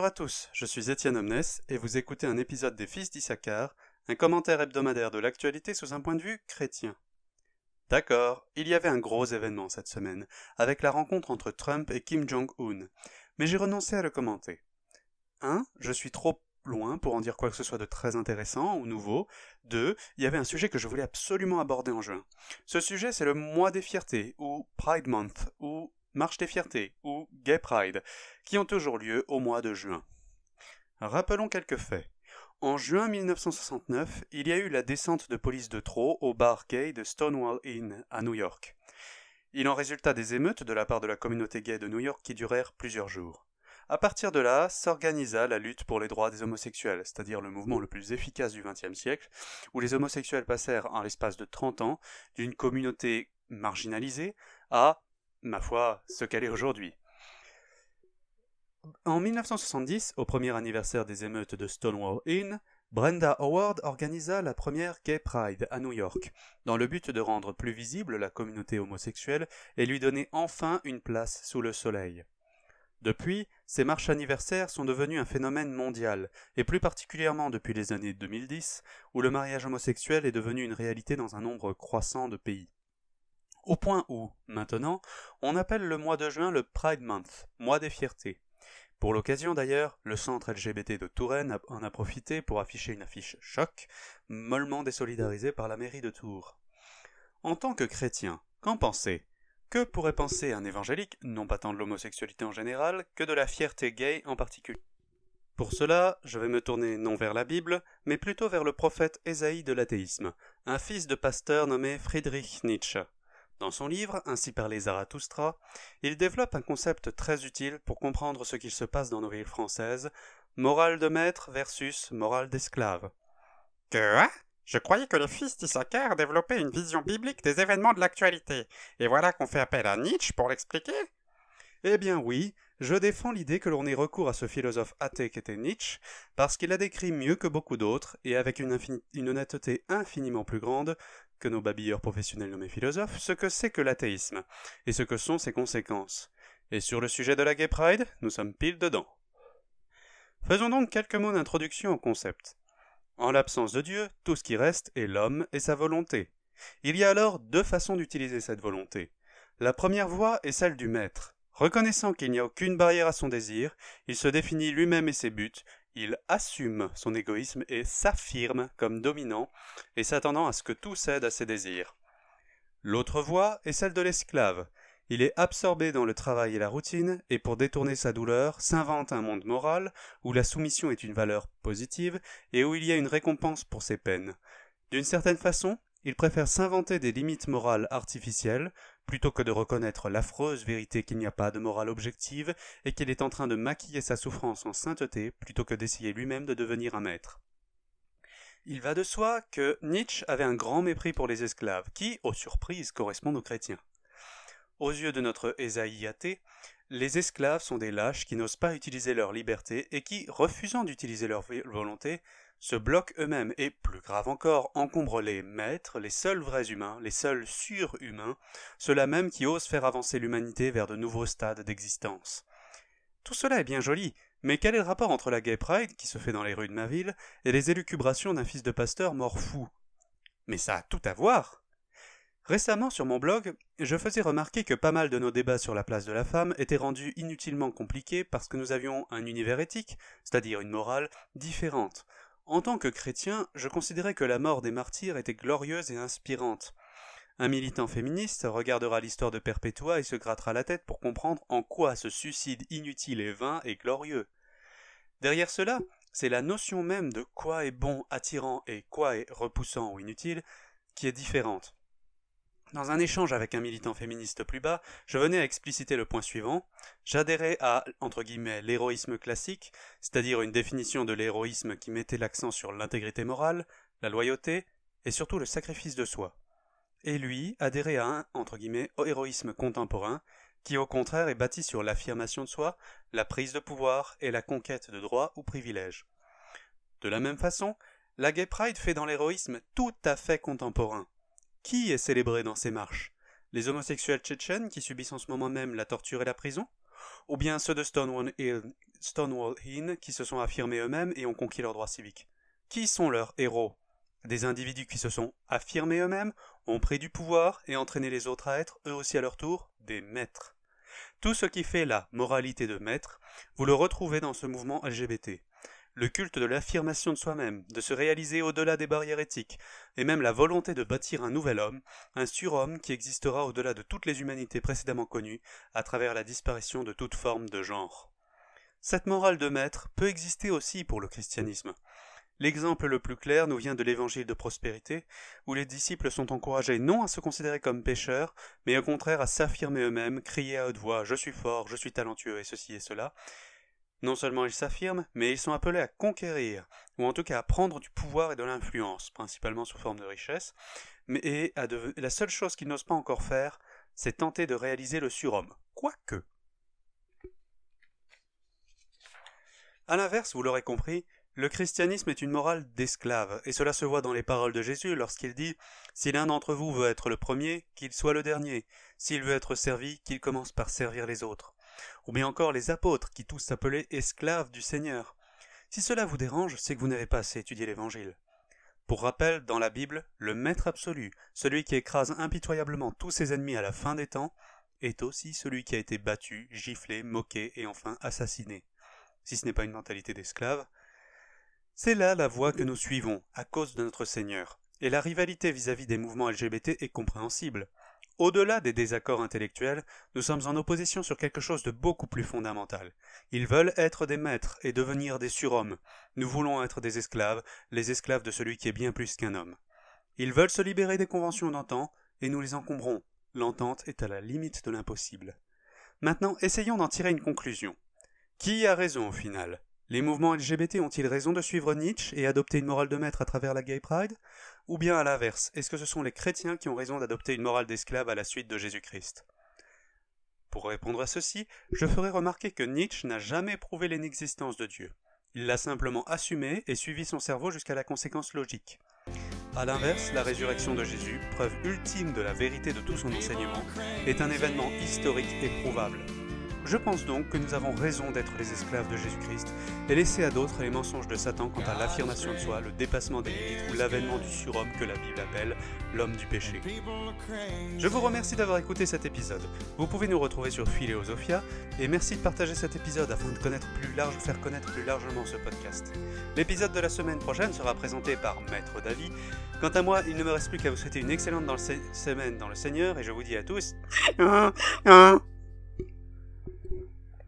Bonjour à tous, je suis Étienne Omnes et vous écoutez un épisode des Fils d'Issachar, un commentaire hebdomadaire de l'actualité sous un point de vue chrétien. D'accord, il y avait un gros événement cette semaine, avec la rencontre entre Trump et Kim Jong-un, mais j'ai renoncé à le commenter. 1. Je suis trop loin pour en dire quoi que ce soit de très intéressant ou nouveau. 2. Il y avait un sujet que je voulais absolument aborder en juin. Ce sujet, c'est le mois des fiertés, ou Pride Month, ou Marche des fiertés, ou Gay Pride, qui ont toujours lieu au mois de juin. Rappelons quelques faits. En juin 1969, il y a eu la descente de police de trop au bar gay de Stonewall Inn à New York. Il en résulta des émeutes de la part de la communauté gay de New York qui durèrent plusieurs jours. À partir de là, s'organisa la lutte pour les droits des homosexuels, c'est-à-dire le mouvement le plus efficace du XXe siècle, où les homosexuels passèrent en l'espace de 30 ans d'une communauté marginalisée à, ma foi, ce qu'elle est aujourd'hui. En 1970, au premier anniversaire des émeutes de Stonewall Inn, Brenda Howard organisa la première Gay Pride à New York, dans le but de rendre plus visible la communauté homosexuelle et lui donner enfin une place sous le soleil. Depuis, ces marches anniversaires sont devenues un phénomène mondial, et plus particulièrement depuis les années 2010, où le mariage homosexuel est devenu une réalité dans un nombre croissant de pays. Au point où, maintenant, on appelle le mois de juin le Pride Month, mois des fiertés. Pour l'occasion d'ailleurs, le centre LGBT de Touraine en a profité pour afficher une affiche choc, mollement désolidarisée par la mairie de Tours. En tant que chrétien, qu'en pensez? Que pourrait penser un évangélique, non pas tant de l'homosexualité en général, que de la fierté gay en particulier? Pour cela, je vais me tourner non vers la Bible, mais plutôt vers le prophète Ésaïe de l'athéisme, un fils de pasteur nommé Friedrich Nietzsche. Dans son livre, Ainsi parlait Zarathustra, il développe un concept très utile pour comprendre ce qu'il se passe dans nos villes françaises, morale de maître versus morale d'esclave. Que hein? Je croyais que les fils d'Issachar développaient une vision biblique des événements de l'actualité, et voilà qu'on fait appel à Nietzsche pour l'expliquer. Eh bien oui, je défends l'idée que l'on ait recours à ce philosophe athée qu'était Nietzsche, parce qu'il a décrit mieux que beaucoup d'autres, et avec une, une honnêteté infiniment plus grande, que nos babilleurs professionnels nommés philosophes, ce que c'est que l'athéisme, et ce que sont ses conséquences. Et sur le sujet de la Gay Pride, nous sommes pile dedans. Faisons donc quelques mots d'introduction au concept. En l'absence de Dieu, tout ce qui reste est l'homme et sa volonté. Il y a alors deux façons d'utiliser cette volonté. La première voie est celle du maître. Reconnaissant qu'il n'y a aucune barrière à son désir, il se définit lui-même et ses buts, il assume son égoïsme et s'affirme comme dominant et s'attendant à ce que tout cède à ses désirs. L'autre voie est celle de l'esclave. Il est absorbé dans le travail et la routine, et pour détourner sa douleur, s'invente un monde moral, où la soumission est une valeur positive, et où il y a une récompense pour ses peines. D'une certaine façon, il préfère s'inventer des limites morales artificielles, plutôt que de reconnaître l'affreuse vérité qu'il n'y a pas de morale objective et qu'il est en train de maquiller sa souffrance en sainteté plutôt que d'essayer lui-même de devenir un maître. Il va de soi que Nietzsche avait un grand mépris pour les esclaves, qui, aux surprises, correspondent aux chrétiens. Aux yeux de notre Ésaïe athée, les esclaves sont des lâches qui n'osent pas utiliser leur liberté et qui, refusant d'utiliser leur volonté, se bloquent eux-mêmes. Et, plus grave encore, encombrent les maîtres, les seuls vrais humains, les seuls surhumains, ceux-là même qui osent faire avancer l'humanité vers de nouveaux stades d'existence. Tout cela est bien joli, mais quel est le rapport entre la Gay Pride, qui se fait dans les rues de ma ville, et les élucubrations d'un fils de pasteur mort fou? Mais ça a tout à voir! Récemment, sur mon blog, je faisais remarquer que pas mal de nos débats sur la place de la femme étaient rendus inutilement compliqués parce que nous avions un univers éthique, c'est-à-dire une morale, différente, en tant que chrétien, je considérais que la mort des martyrs était glorieuse et inspirante. Un militant féministe regardera l'histoire de Perpétua et se grattera la tête pour comprendre en quoi ce suicide inutile et vain est glorieux. Derrière cela, c'est la notion même de quoi est bon, attirant et quoi est repoussant ou inutile qui est différente. Dans un échange avec un militant féministe plus bas, je venais à expliciter le point suivant. J'adhérais à, l'héroïsme classique, c'est-à-dire une définition de l'héroïsme qui mettait l'accent sur l'intégrité morale, la loyauté, et surtout le sacrifice de soi. Et lui adhérait à un, héroïsme contemporain, qui au contraire est bâti sur l'affirmation de soi, la prise de pouvoir et la conquête de droits ou privilèges. De la même façon, la Gay Pride fait dans l'héroïsme tout à fait contemporain. Qui est célébré dans ces marches? Les homosexuels tchétchènes qui subissent en ce moment même la torture et la prison? Ou bien ceux de Stonewall Inn qui se sont affirmés eux-mêmes et ont conquis leurs droits civiques? Qui sont leurs héros? Des individus qui se sont affirmés eux-mêmes, ont pris du pouvoir et entraîné les autres à être, eux aussi à leur tour, des maîtres. Tout ce qui fait la moralité de maître, vous le retrouvez dans ce mouvement LGBT le culte de l'affirmation de soi-même, de se réaliser au-delà des barrières éthiques, et même la volonté de bâtir un nouvel homme, un surhomme qui existera au-delà de toutes les humanités précédemment connues, à travers la disparition de toute forme de genre. Cette morale de maître peut exister aussi pour le christianisme. L'exemple le plus clair nous vient de l'évangile de prospérité, où les disciples sont encouragés non à se considérer comme pécheurs, mais au contraire à s'affirmer eux-mêmes, crier à haute voix Je suis fort, je suis talentueux et ceci et cela, non seulement ils s'affirment, mais ils sont appelés à conquérir, ou en tout cas à prendre du pouvoir et de l'influence, principalement sous forme de richesse, mais et la seule chose qu'ils n'osent pas encore faire, c'est tenter de réaliser le surhomme. Quoique. À l'inverse, vous l'aurez compris, le christianisme est une morale d'esclave, et cela se voit dans les paroles de Jésus lorsqu'il dit Si l'un d'entre vous veut être le premier, qu'il soit le dernier, s'il veut être servi, qu'il commence par servir les autres ou bien encore les apôtres qui tous s'appelaient esclaves du Seigneur. Si cela vous dérange, c'est que vous n'avez pas assez étudié l'Évangile. Pour rappel, dans la Bible, le Maître absolu, celui qui écrase impitoyablement tous ses ennemis à la fin des temps, est aussi celui qui a été battu, giflé, moqué et enfin assassiné. Si ce n'est pas une mentalité d'esclave, c'est là la voie que nous suivons, à cause de notre Seigneur. Et la rivalité vis-à-vis -vis des mouvements LGBT est compréhensible. Au-delà des désaccords intellectuels, nous sommes en opposition sur quelque chose de beaucoup plus fondamental. Ils veulent être des maîtres et devenir des surhommes. Nous voulons être des esclaves, les esclaves de celui qui est bien plus qu'un homme. Ils veulent se libérer des conventions d'antan, et nous les encombrons. L'entente est à la limite de l'impossible. Maintenant, essayons d'en tirer une conclusion. Qui a raison au final? Les mouvements LGBT ont-ils raison de suivre Nietzsche et adopter une morale de maître à travers la Gay Pride? Ou bien à l'inverse, est-ce que ce sont les chrétiens qui ont raison d'adopter une morale d'esclave à la suite de Jésus-Christ? Pour répondre à ceci, je ferai remarquer que Nietzsche n'a jamais prouvé l'inexistence de Dieu. Il l'a simplement assumé et suivi son cerveau jusqu'à la conséquence logique. A l'inverse, la résurrection de Jésus, preuve ultime de la vérité de tout son enseignement, est un événement historique et prouvable. Je pense donc que nous avons raison d'être les esclaves de Jésus-Christ et laisser à d'autres les mensonges de Satan quant à l'affirmation de soi, le dépassement des limites ou l'avènement du surhomme que la Bible appelle l'homme du péché. Je vous remercie d'avoir écouté cet épisode. Vous pouvez nous retrouver sur Phileosophia et merci de partager cet épisode afin de connaître plus faire connaître plus largement ce podcast. L'épisode de la semaine prochaine sera présenté par Maître David. Quant à moi, il ne me reste plus qu'à vous souhaiter une excellente semaine dans le Seigneur et je vous dis à tous